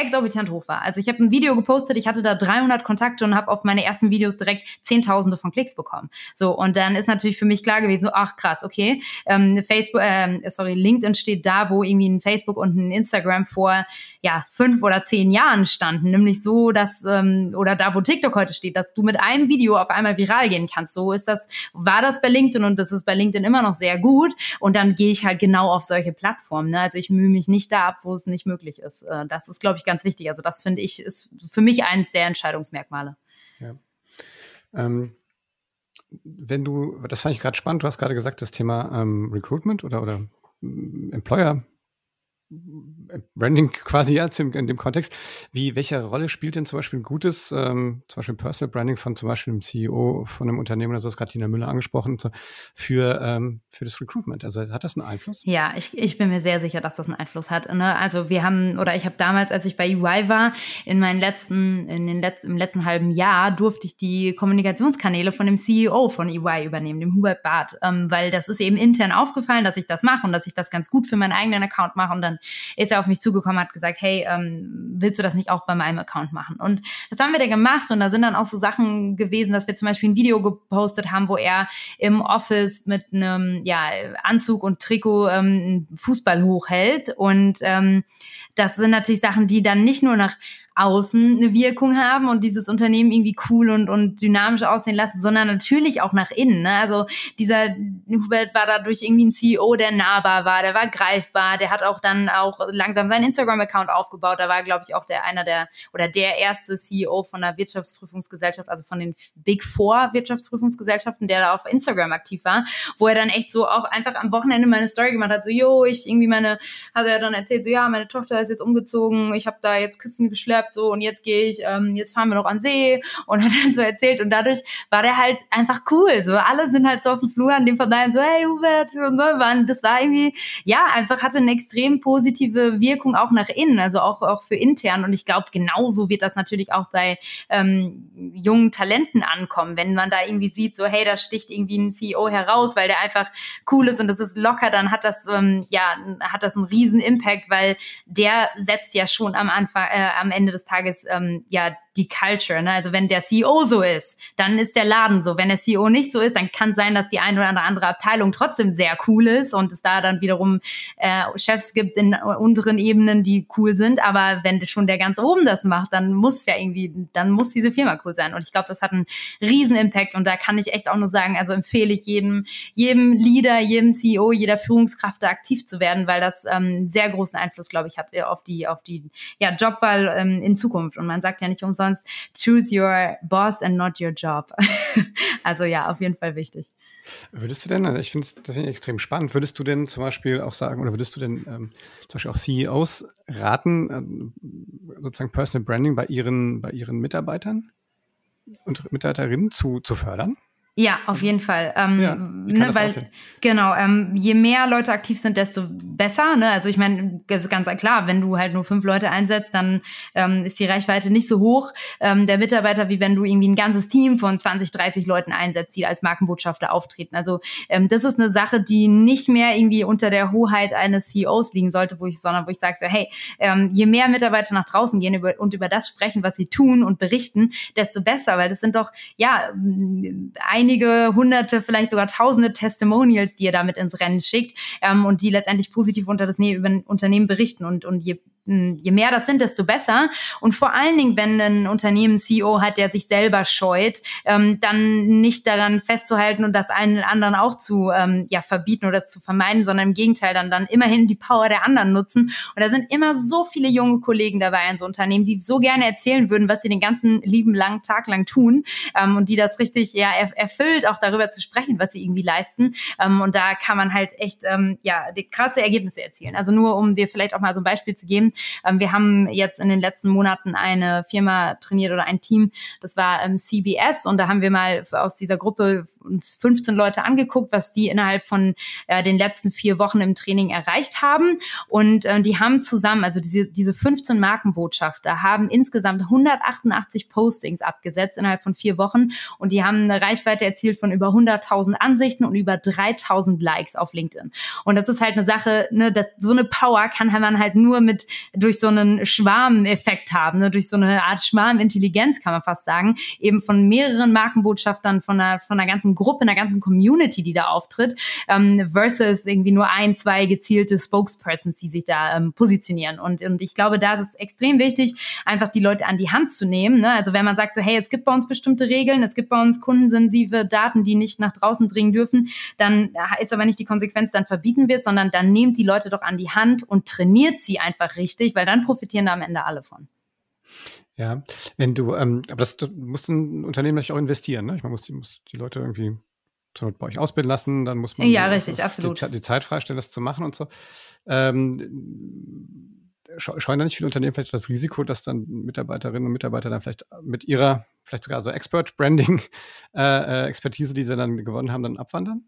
Speaker 3: exorbitant hoch war. Also ich habe ein Video gepostet, ich hatte da 300 Kontakte und habe auf meine ersten Videos direkt Zehntausende von Klicks bekommen. So und dann ist natürlich für mich klar gewesen, so, ach krass, okay, ähm, Facebook, ähm, sorry, LinkedIn steht da, wo irgendwie ein Facebook und ein Instagram vor ja fünf oder zehn Jahren standen, nämlich so, dass ähm, oder da, wo TikTok heute steht, dass du mit einem Video auf einmal viral gehen kannst. So ist das, war das bei LinkedIn und das ist bei LinkedIn immer noch sehr gut. Und dann gehe ich halt genau auf solche Plattformen. Ne? Also ich mühe mich nicht da ab, wo es nicht möglich ist. Äh, das ist, glaube ich, ganz wichtig. Also das finde ich ist für mich eines der Entscheidungsmerkmale. Ja. Ähm,
Speaker 1: wenn du, das fand ich gerade spannend, du hast gerade gesagt, das Thema ähm, Recruitment oder, oder Employer Branding quasi jetzt in, dem Kontext. Wie, welche Rolle spielt denn zum Beispiel ein gutes, ähm, zum Beispiel Personal Branding von zum Beispiel einem CEO von einem Unternehmen, das ist gerade Tina Müller angesprochen, für, ähm, für das Recruitment? Also hat das einen Einfluss?
Speaker 3: Ja, ich, ich bin mir sehr sicher, dass das einen Einfluss hat. Ne? Also wir haben, oder ich habe damals, als ich bei UI war, in meinen letzten, in den letzten, im letzten halben Jahr durfte ich die Kommunikationskanäle von dem CEO von EY übernehmen, dem Hubert Barth, ähm, weil das ist eben intern aufgefallen, dass ich das mache und dass ich das ganz gut für meinen eigenen Account mache und dann ist er auf mich zugekommen, hat gesagt, hey, ähm, willst du das nicht auch bei meinem Account machen? Und das haben wir dann gemacht und da sind dann auch so Sachen gewesen, dass wir zum Beispiel ein Video gepostet haben, wo er im Office mit einem ja, Anzug und Trikot ähm, Fußball hochhält und ähm, das sind natürlich Sachen, die dann nicht nur nach außen eine Wirkung haben und dieses Unternehmen irgendwie cool und, und dynamisch aussehen lassen, sondern natürlich auch nach innen. Ne? Also dieser Hubert war dadurch irgendwie ein CEO, der nahbar war, der war greifbar, der hat auch dann auch langsam seinen Instagram-Account aufgebaut. Da war, glaube ich, auch der einer der oder der erste CEO von der Wirtschaftsprüfungsgesellschaft, also von den Big Four Wirtschaftsprüfungsgesellschaften, der da auf Instagram aktiv war, wo er dann echt so auch einfach am Wochenende meine Story gemacht hat, so, jo, ich irgendwie meine, hat er dann erzählt, so, ja, meine Tochter ist jetzt umgezogen, ich habe da jetzt Kisten geschleppt, so und jetzt gehe ich, ähm, jetzt fahren wir noch an See und hat dann so erzählt und dadurch war der halt einfach cool. So alle sind halt so auf dem Flur an dem vorbei so, hey Hubert und so. Waren, das war irgendwie, ja, einfach hatte eine extrem positive Wirkung auch nach innen, also auch, auch für intern. Und ich glaube, genauso wird das natürlich auch bei ähm, jungen Talenten ankommen, wenn man da irgendwie sieht, so, hey, da sticht irgendwie ein CEO heraus, weil der einfach cool ist und das ist locker, dann hat das, ähm, ja, hat das einen riesen Impact, weil der setzt ja schon am Anfang, äh, am Ende des des Tages ähm, ja die Culture. Ne? Also wenn der CEO so ist, dann ist der Laden so. Wenn der CEO nicht so ist, dann kann sein, dass die eine oder andere Abteilung trotzdem sehr cool ist und es da dann wiederum äh, Chefs gibt in unteren Ebenen, die cool sind. Aber wenn schon der ganz oben das macht, dann muss ja irgendwie, dann muss diese Firma cool sein. Und ich glaube, das hat einen riesen Impact. Und da kann ich echt auch nur sagen, also empfehle ich jedem, jedem Leader, jedem CEO, jeder Führungskraft da aktiv zu werden, weil das ähm, sehr großen Einfluss, glaube ich, hat auf die, auf die ja, Jobwahl ähm, in Zukunft. Und man sagt ja nicht umsonst, umsonst, choose your boss and not your job. also ja, auf jeden Fall wichtig.
Speaker 1: Würdest du denn, also ich finde das find extrem spannend, würdest du denn zum Beispiel auch sagen, oder würdest du denn ähm, zum Beispiel auch CEOs raten, ähm, sozusagen Personal Branding bei ihren, bei ihren Mitarbeitern und Mitarbeiterinnen zu, zu fördern?
Speaker 3: Ja, auf jeden Fall. Ähm, ja, ne, weil genau, ähm, je mehr Leute aktiv sind, desto besser. Ne? Also ich meine, das ist ganz klar, wenn du halt nur fünf Leute einsetzt, dann ähm, ist die Reichweite nicht so hoch ähm, der Mitarbeiter, wie wenn du irgendwie ein ganzes Team von 20, 30 Leuten einsetzt, die als Markenbotschafter auftreten. Also ähm, das ist eine Sache, die nicht mehr irgendwie unter der Hoheit eines CEOs liegen sollte, wo ich, sondern wo ich sage so, hey, ähm, je mehr Mitarbeiter nach draußen gehen über, und über das sprechen, was sie tun und berichten, desto besser, weil das sind doch ja einige einige hunderte, vielleicht sogar tausende Testimonials, die ihr damit ins Rennen schickt ähm, und die letztendlich positiv unter das ne Unternehmen berichten. Und, und je je mehr das sind, desto besser. Und vor allen Dingen, wenn ein Unternehmen CEO hat, der sich selber scheut, ähm, dann nicht daran festzuhalten und das allen anderen auch zu ähm, ja, verbieten oder es zu vermeiden, sondern im Gegenteil dann, dann immerhin die Power der anderen nutzen. Und da sind immer so viele junge Kollegen dabei in so Unternehmen, die so gerne erzählen würden, was sie den ganzen lieben langen Tag lang tun ähm, und die das richtig ja erfüllt, auch darüber zu sprechen, was sie irgendwie leisten. Ähm, und da kann man halt echt ähm, ja krasse Ergebnisse erzielen. Also nur um dir vielleicht auch mal so ein Beispiel zu geben, wir haben jetzt in den letzten Monaten eine Firma trainiert oder ein Team, das war ähm, CBS und da haben wir mal aus dieser Gruppe uns 15 Leute angeguckt, was die innerhalb von den letzten vier Wochen im Training erreicht haben. Und äh, die haben zusammen, also diese, diese 15 Markenbotschafter haben insgesamt 188 Postings abgesetzt innerhalb von vier Wochen. Und die haben eine Reichweite erzielt von über 100.000 Ansichten und über 3.000 Likes auf LinkedIn. Und das ist halt eine Sache, ne, das, so eine Power kann man halt nur mit durch so einen Schwarmeffekt haben, ne? durch so eine Art Schwarmintelligenz kann man fast sagen, eben von mehreren Markenbotschaftern, von einer, von einer ganzen Gruppe, einer ganzen Community, die da auftritt, ähm, versus irgendwie nur ein, zwei gezielte Spokespersons, die sich da ähm, positionieren. Und, und ich glaube, da ist es extrem wichtig, einfach die Leute an die Hand zu nehmen. Ne? Also wenn man sagt so, hey, es gibt bei uns bestimmte Regeln, es gibt bei uns kundensensive Daten, die nicht nach draußen dringen dürfen, dann ist aber nicht die Konsequenz, dann verbieten wir es, sondern dann nehmt die Leute doch an die Hand und trainiert sie einfach richtig, weil dann profitieren da am Ende alle von.
Speaker 1: Ja, wenn du, ähm, aber das, das muss ein Unternehmen natürlich auch investieren, ne? Ich meine, muss die, muss die Leute irgendwie zur bei euch ausbilden lassen, dann muss man
Speaker 3: ja, richtig, absolut.
Speaker 1: Die, die, Zeit freistellen, das zu machen und so. Ähm, scheuen da nicht viele Unternehmen vielleicht das Risiko, dass dann Mitarbeiterinnen und Mitarbeiter dann vielleicht mit ihrer, vielleicht sogar so Expert-Branding-Expertise, äh, äh die sie dann gewonnen haben, dann abwandern?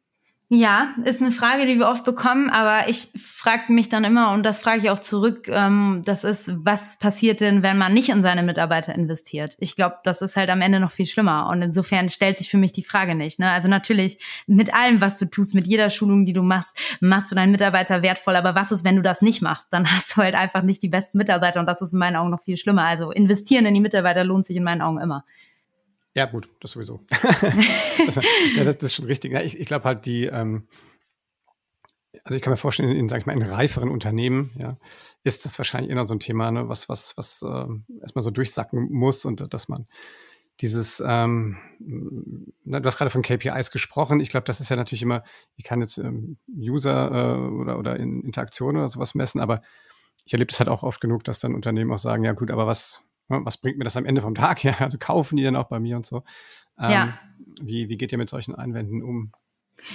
Speaker 3: Ja, ist eine Frage, die wir oft bekommen, aber ich frage mich dann immer, und das frage ich auch zurück, ähm, das ist, was passiert denn, wenn man nicht in seine Mitarbeiter investiert? Ich glaube, das ist halt am Ende noch viel schlimmer. Und insofern stellt sich für mich die Frage nicht. Ne? Also natürlich, mit allem, was du tust, mit jeder Schulung, die du machst, machst du deinen Mitarbeiter wertvoll. Aber was ist, wenn du das nicht machst? Dann hast du halt einfach nicht die besten Mitarbeiter und das ist in meinen Augen noch viel schlimmer. Also investieren in die Mitarbeiter lohnt sich in meinen Augen immer.
Speaker 1: Ja, gut, das sowieso. das, ja, das, das, ist schon richtig. Ja, ich, ich glaube halt, die, ähm, also ich kann mir vorstellen, in, sag ich mal, in reiferen Unternehmen, ja, ist das wahrscheinlich immer so ein Thema, ne, was, was, was äh, erstmal so durchsacken muss und dass man dieses, ähm, du hast gerade von KPIs gesprochen. Ich glaube, das ist ja natürlich immer, ich kann jetzt ähm, User äh, oder, oder in Interaktion oder sowas messen, aber ich erlebe das halt auch oft genug, dass dann Unternehmen auch sagen, ja gut, aber was, was bringt mir das am Ende vom Tag? Ja, also kaufen die dann auch bei mir und so. Ähm, ja. Wie, wie geht ihr mit solchen Einwänden um?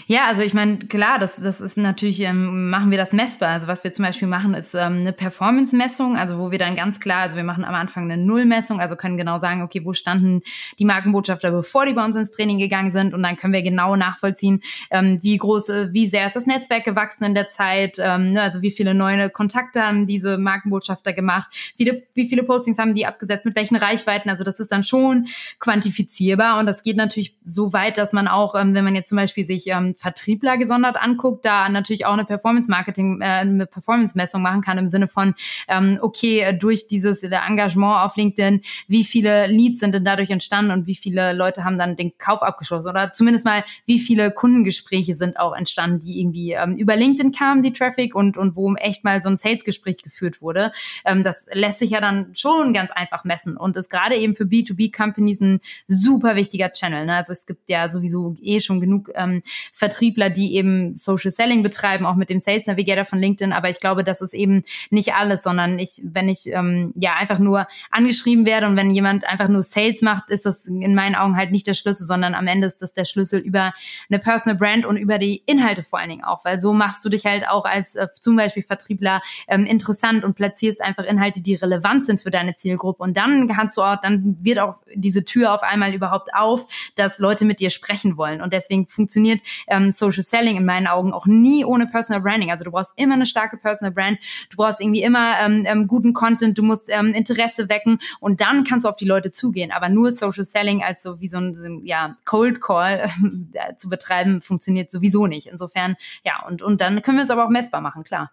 Speaker 3: Ja, also ich meine, klar, das, das ist natürlich, ähm, machen wir das messbar. Also was wir zum Beispiel machen, ist ähm, eine Performance-Messung, also wo wir dann ganz klar, also wir machen am Anfang eine Nullmessung, also können genau sagen, okay, wo standen die Markenbotschafter, bevor die bei uns ins Training gegangen sind? Und dann können wir genau nachvollziehen, ähm, wie groß, äh, wie sehr ist das Netzwerk gewachsen in der Zeit, ähm, ne, also wie viele neue Kontakte haben diese Markenbotschafter gemacht, viele, wie viele Postings haben die abgesetzt, mit welchen Reichweiten, also das ist dann schon quantifizierbar und das geht natürlich so weit, dass man auch, ähm, wenn man jetzt zum Beispiel sich ähm, Vertriebler gesondert anguckt, da natürlich auch eine Performance-Marketing, äh, eine Performance-Messung machen kann im Sinne von, ähm, okay, äh, durch dieses Engagement auf LinkedIn, wie viele Leads sind denn dadurch entstanden und wie viele Leute haben dann den Kauf abgeschlossen oder zumindest mal, wie viele Kundengespräche sind auch entstanden, die irgendwie ähm, über LinkedIn kamen, die Traffic und, und wo echt mal so ein Sales-Gespräch geführt wurde. Ähm, das lässt sich ja dann schon ganz einfach messen und ist gerade eben für B2B-Companies ein super wichtiger Channel. Ne? Also es gibt ja sowieso eh schon genug ähm, Vertriebler, die eben Social Selling betreiben, auch mit dem Sales Navigator von LinkedIn. Aber ich glaube, das ist eben nicht alles, sondern ich, wenn ich ähm, ja einfach nur angeschrieben werde und wenn jemand einfach nur Sales macht, ist das in meinen Augen halt nicht der Schlüssel, sondern am Ende ist das der Schlüssel über eine Personal Brand und über die Inhalte vor allen Dingen auch, weil so machst du dich halt auch als äh, zum Beispiel Vertriebler ähm, interessant und platzierst einfach Inhalte, die relevant sind für deine Zielgruppe. Und dann kannst du auch, dann wird auch diese Tür auf einmal überhaupt auf, dass Leute mit dir sprechen wollen. Und deswegen funktioniert ähm, Social Selling in meinen Augen auch nie ohne Personal Branding. Also du brauchst immer eine starke Personal Brand, du brauchst irgendwie immer ähm, ähm, guten Content, du musst ähm, Interesse wecken und dann kannst du auf die Leute zugehen. Aber nur Social Selling als so wie so ein ja, Cold Call äh, zu betreiben, funktioniert sowieso nicht. Insofern, ja, und, und dann können wir es aber auch messbar machen, klar.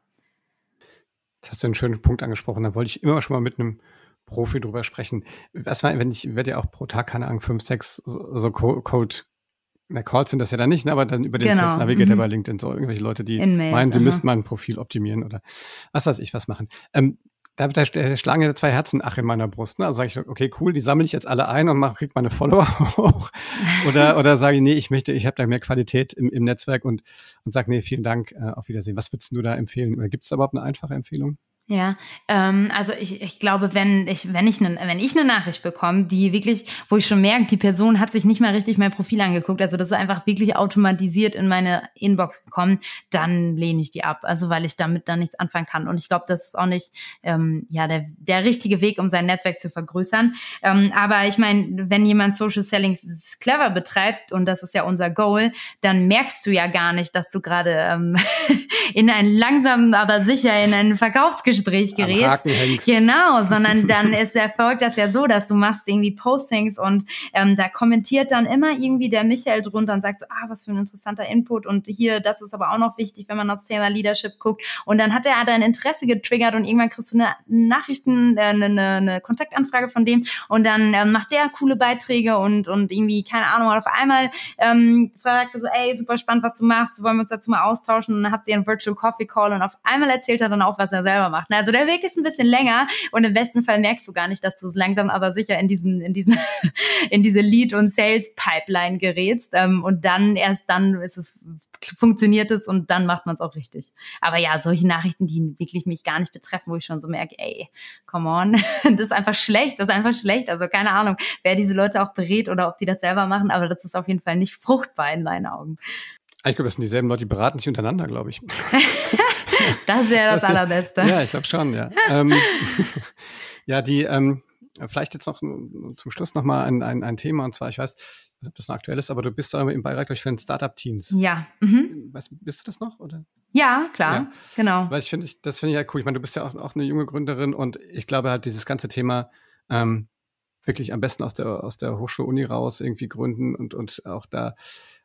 Speaker 1: Das hast du einen schönen Punkt angesprochen. Da wollte ich immer schon mal mit einem Profi drüber sprechen. Was war, wenn ich werde ja auch pro Tag, keine Ahnung, fünf, sechs so, so Code na, Calls sind das ja dann nicht, ne, aber dann über den genau. Sales Navigator mhm. bei LinkedIn so irgendwelche Leute, die meinen, sie aha. müssten mal ein Profil optimieren oder was weiß ich was machen. Ähm, da, da, da schlagen ja zwei Herzen ach in meiner Brust. Ne? Also sage ich, okay, cool, die sammle ich jetzt alle ein und mache, krieg meine Follower hoch. oder, oder sage ich, nee, ich möchte, ich habe da mehr Qualität im, im Netzwerk und, und sage, nee, vielen Dank, äh, auf Wiedersehen. Was würdest du da empfehlen? Oder gibt es überhaupt eine einfache Empfehlung?
Speaker 3: Ja, ähm, also ich, ich glaube, wenn ich, wenn ich eine, wenn ich eine Nachricht bekomme, die wirklich, wo ich schon merke, die Person hat sich nicht mal richtig mein Profil angeguckt, also das ist einfach wirklich automatisiert in meine Inbox gekommen, dann lehne ich die ab. Also weil ich damit dann nichts anfangen kann. Und ich glaube, das ist auch nicht ähm, ja der, der richtige Weg, um sein Netzwerk zu vergrößern. Ähm, aber ich meine, wenn jemand Social Selling clever betreibt, und das ist ja unser Goal, dann merkst du ja gar nicht, dass du gerade ähm, in einen langsam, aber sicher in einen Verkaufsgespräch Gespräch gerätst. Genau, sondern dann ist erfolgt das ja so, dass du machst irgendwie Postings und ähm, da kommentiert dann immer irgendwie der Michael drunter und sagt so, ah, was für ein interessanter Input und hier, das ist aber auch noch wichtig, wenn man aufs Thema Leadership guckt. Und dann hat er dein Interesse getriggert und irgendwann kriegst du eine Nachrichten, äh, eine, eine Kontaktanfrage von dem und dann ähm, macht der coole Beiträge und, und irgendwie, keine Ahnung, auf einmal ähm, fragt er so, ey, super spannend, was du machst, wollen wir uns dazu mal austauschen und dann habt ihr einen Virtual Coffee Call und auf einmal erzählt er dann auch, was er selber macht machen. Also der Weg ist ein bisschen länger und im besten Fall merkst du gar nicht, dass du es langsam aber sicher in diesen, in diesen, in diese Lead- und Sales-Pipeline gerätst. Ähm, und dann, erst dann ist es funktioniert es und dann macht man es auch richtig. Aber ja, solche Nachrichten, die wirklich mich gar nicht betreffen, wo ich schon so merke, ey, come on, das ist einfach schlecht, das ist einfach schlecht. Also keine Ahnung, wer diese Leute auch berät oder ob die das selber machen, aber das ist auf jeden Fall nicht fruchtbar in meinen Augen.
Speaker 1: Ich glaube, das sind dieselben Leute, die beraten sich untereinander, glaube ich.
Speaker 3: das wäre das, das Allerbeste.
Speaker 1: Ja, ich glaube schon, ja. ähm, ja, die, ähm, vielleicht jetzt noch zum Schluss nochmal ein, ein, ein Thema, und zwar, ich weiß, ob das noch aktuell ist, aber du bist da im Beirat, glaube ich, für den Startup-Teams.
Speaker 3: Ja. Mhm.
Speaker 1: Weißt, bist du das noch? Oder?
Speaker 3: Ja, klar, ja. genau.
Speaker 1: Weil ich finde, das finde ich ja cool. Ich meine, du bist ja auch, auch eine junge Gründerin und ich glaube halt, dieses ganze Thema ähm, wirklich am besten aus der, aus der Hochschule-Uni raus irgendwie gründen und, und auch da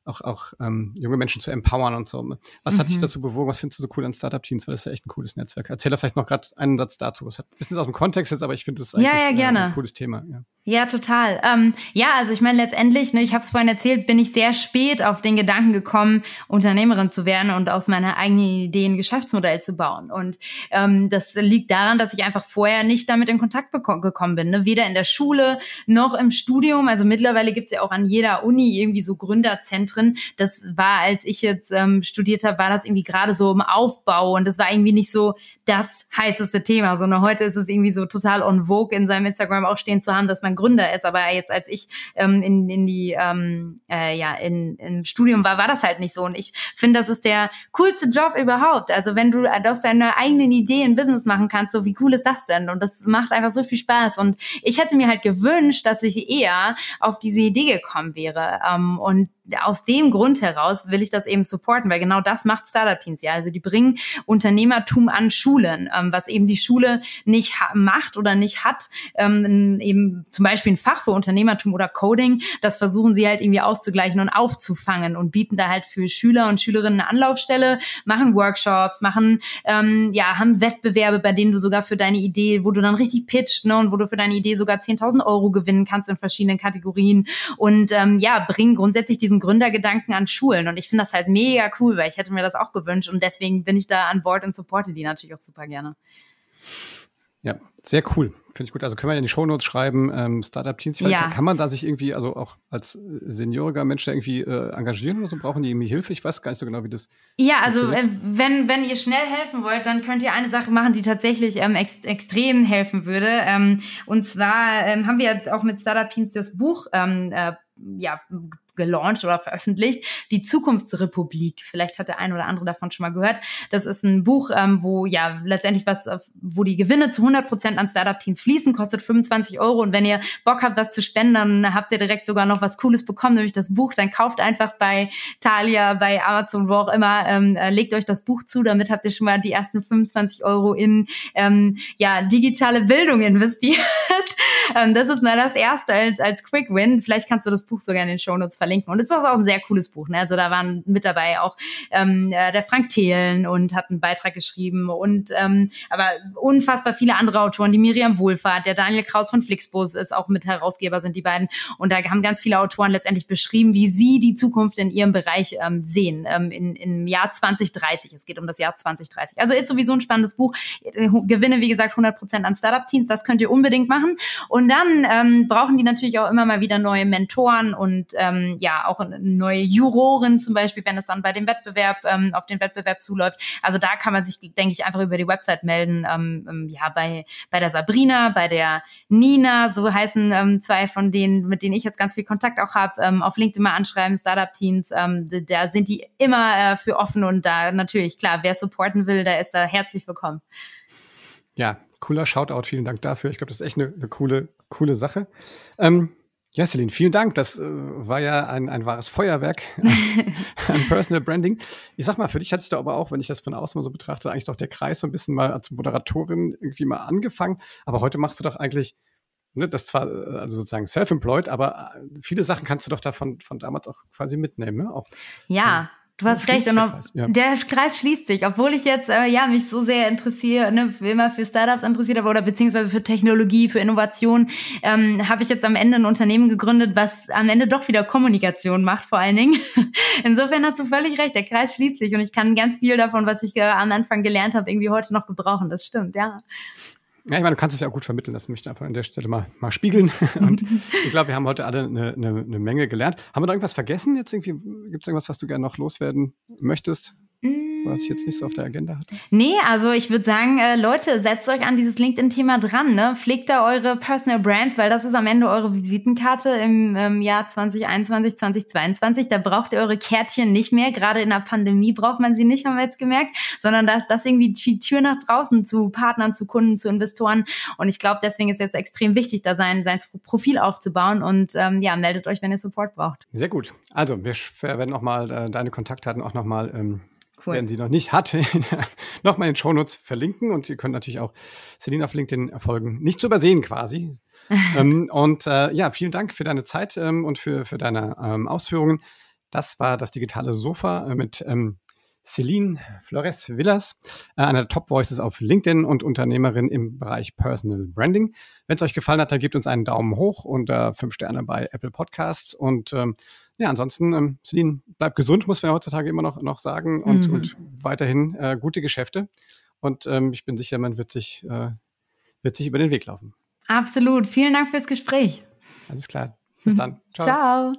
Speaker 1: auch, auch ähm, junge Menschen zu empowern und so. Was mhm. hat dich mhm. dazu bewogen? Was findest du so cool an Startup-Teams? Weil das ist ja echt ein cooles Netzwerk. Erzähl da vielleicht noch gerade einen Satz dazu. Es hat ein bisschen aus dem Kontext jetzt, aber ich finde es
Speaker 3: ja, ja,
Speaker 1: äh, ein cooles Thema. Ja.
Speaker 3: Ja, total. Ähm, ja, also ich meine letztendlich, ne, ich habe es vorhin erzählt, bin ich sehr spät auf den Gedanken gekommen, Unternehmerin zu werden und aus meiner eigenen Idee ein Geschäftsmodell zu bauen. Und ähm, das liegt daran, dass ich einfach vorher nicht damit in Kontakt gekommen bin. Ne? Weder in der Schule noch im Studium. Also mittlerweile gibt's ja auch an jeder Uni irgendwie so Gründerzentren. Das war, als ich jetzt ähm, studiert habe, war das irgendwie gerade so im Aufbau und das war irgendwie nicht so das heißeste Thema, sondern heute ist es irgendwie so total on vogue in seinem Instagram auch stehen zu haben, dass man Gründer ist. Aber jetzt, als ich ähm, in, in die ähm, äh, ja in, im Studium war, war das halt nicht so. Und ich finde, das ist der coolste Job überhaupt. Also wenn du aus deiner eigenen Idee ein Business machen kannst, so wie cool ist das denn? Und das macht einfach so viel Spaß. Und ich hätte mir halt gewünscht, dass ich eher auf diese Idee gekommen wäre. Ähm, und aus dem Grund heraus will ich das eben supporten, weil genau das macht Startup Teams ja. Also die bringen Unternehmertum an Schulen, ähm, was eben die Schule nicht macht oder nicht hat. Ähm, eben zum Beispiel ein Fach für Unternehmertum oder Coding, das versuchen sie halt irgendwie auszugleichen und aufzufangen und bieten da halt für Schüler und Schülerinnen eine Anlaufstelle, machen Workshops, machen ähm, ja haben Wettbewerbe, bei denen du sogar für deine Idee, wo du dann richtig pitcht, ne, und wo du für deine Idee sogar 10.000 Euro gewinnen kannst in verschiedenen Kategorien und ähm, ja bringen grundsätzlich diesen Gründergedanken an Schulen. Und ich finde das halt mega cool, weil ich hätte mir das auch gewünscht. Und deswegen bin ich da an Bord und supporte die natürlich auch super gerne.
Speaker 1: Ja, sehr cool. Finde ich gut. Also können wir ja in die Shownotes schreiben, ähm, Startup Teens. Ja. Kann man da sich irgendwie, also auch als senioriger Mensch da irgendwie äh, engagieren oder so? Brauchen die irgendwie Hilfe? Ich weiß gar nicht so genau, wie das.
Speaker 3: Ja, also äh, wenn, wenn ihr schnell helfen wollt, dann könnt ihr eine Sache machen, die tatsächlich ähm, ex extrem helfen würde. Ähm, und zwar ähm, haben wir auch mit Startup Teens das Buch ähm, äh, ja, gelauncht oder veröffentlicht, die Zukunftsrepublik. Vielleicht hat der ein oder andere davon schon mal gehört. Das ist ein Buch, ähm, wo ja letztendlich was, wo die Gewinne zu 100 Prozent an Startup-Teams fließen, kostet 25 Euro. Und wenn ihr Bock habt, was zu spenden, dann habt ihr direkt sogar noch was Cooles bekommen, nämlich das Buch. Dann kauft einfach bei Thalia, bei Amazon, wo auch immer, ähm, äh, legt euch das Buch zu. Damit habt ihr schon mal die ersten 25 Euro in ähm, ja digitale Bildung investiert. Ähm, das ist mal das erste als als Quick Win. Vielleicht kannst du das Buch sogar in den Shownotes verlinken verlinken. Und es ist auch ein sehr cooles Buch. Ne? Also da waren mit dabei auch ähm, äh, der Frank Thelen und hat einen Beitrag geschrieben und ähm, aber unfassbar viele andere Autoren, die Miriam Wohlfahrt, der Daniel Kraus von Flixbus ist auch mit Herausgeber, sind die beiden. Und da haben ganz viele Autoren letztendlich beschrieben, wie sie die Zukunft in ihrem Bereich ähm, sehen ähm, in, im Jahr 2030. Es geht um das Jahr 2030. Also ist sowieso ein spannendes Buch. Gewinne, wie gesagt, 100 Prozent an Startup-Teams. Das könnt ihr unbedingt machen. Und dann ähm, brauchen die natürlich auch immer mal wieder neue Mentoren und ähm, ja auch neue Juroren zum Beispiel, wenn es dann bei dem Wettbewerb ähm, auf den Wettbewerb zuläuft. Also da kann man sich, denke ich, einfach über die Website melden. Ähm, ähm, ja, bei bei der Sabrina, bei der Nina, so heißen ähm, zwei von denen, mit denen ich jetzt ganz viel Kontakt auch habe, ähm, auf LinkedIn mal anschreiben, Startup Teams. Ähm, da sind die immer äh, für offen und da natürlich klar, wer supporten will, der ist da herzlich willkommen.
Speaker 1: Ja, cooler Shoutout, vielen Dank dafür. Ich glaube, das ist echt eine, eine coole, coole Sache. Ähm, ja, Celine, vielen Dank. Das äh, war ja ein, ein wahres Feuerwerk an Personal Branding. Ich sag mal, für dich hat sich da aber auch, wenn ich das von außen mal so betrachte, eigentlich doch der Kreis so ein bisschen mal als Moderatorin irgendwie mal angefangen. Aber heute machst du doch eigentlich, ne, das zwar äh, also sozusagen self-employed, aber äh, viele Sachen kannst du doch davon von damals auch quasi mitnehmen. Ne? Auch,
Speaker 3: ja, Du hast recht. Und der Kreis, ja. der Kreis schließt sich. Obwohl ich jetzt äh, ja mich so sehr interessiere, ne, immer für Startups interessiert habe oder beziehungsweise für Technologie, für Innovation, ähm, habe ich jetzt am Ende ein Unternehmen gegründet, was am Ende doch wieder Kommunikation macht, vor allen Dingen. Insofern hast du völlig recht. Der Kreis schließt sich und ich kann ganz viel davon, was ich äh, am Anfang gelernt habe, irgendwie heute noch gebrauchen. Das stimmt, ja.
Speaker 1: Ja, ich meine, du kannst es ja auch gut vermitteln, das möchte ich einfach an der Stelle mal, mal spiegeln. Und ich glaube, wir haben heute alle eine, eine, eine Menge gelernt. Haben wir da irgendwas vergessen? Jetzt irgendwie, gibt es irgendwas, was du gerne noch loswerden möchtest? Was ich jetzt nicht so auf der Agenda hatte?
Speaker 3: Nee, also ich würde sagen, äh, Leute, setzt euch an dieses LinkedIn-Thema dran. Ne? Pflegt da eure Personal Brands, weil das ist am Ende eure Visitenkarte im ähm, Jahr 2021, 2022. Da braucht ihr eure Kärtchen nicht mehr. Gerade in der Pandemie braucht man sie nicht, haben wir jetzt gemerkt, sondern da ist das irgendwie die Tür nach draußen zu Partnern, zu Kunden, zu Investoren. Und ich glaube, deswegen ist es extrem wichtig, da sein, sein Profil aufzubauen. Und ähm, ja, meldet euch, wenn ihr Support braucht.
Speaker 1: Sehr gut. Also, wir werden auch mal äh, deine Kontaktdaten auch nochmal ähm, cool. wer sie noch nicht hat, nochmal in den Shownotes verlinken. Und ihr könnt natürlich auch Celine auf LinkedIn folgen. Nicht zu übersehen quasi. ähm, und äh, ja, vielen Dank für deine Zeit ähm, und für, für deine ähm, Ausführungen. Das war das digitale Sofa äh, mit ähm, Celine Flores Villas, äh, einer der Top Voices auf LinkedIn und Unternehmerin im Bereich Personal Branding. Wenn es euch gefallen hat, dann gebt uns einen Daumen hoch und äh, fünf Sterne bei Apple Podcasts. Und ähm, ja, ansonsten, ähm, Celine, bleibt gesund, muss man ja heutzutage immer noch, noch sagen. Und, mhm. und weiterhin äh, gute Geschäfte. Und ähm, ich bin sicher, man wird sich, äh, wird sich über den Weg laufen.
Speaker 3: Absolut. Vielen Dank fürs Gespräch.
Speaker 1: Alles klar. Bis dann.
Speaker 3: Ciao. Ciao.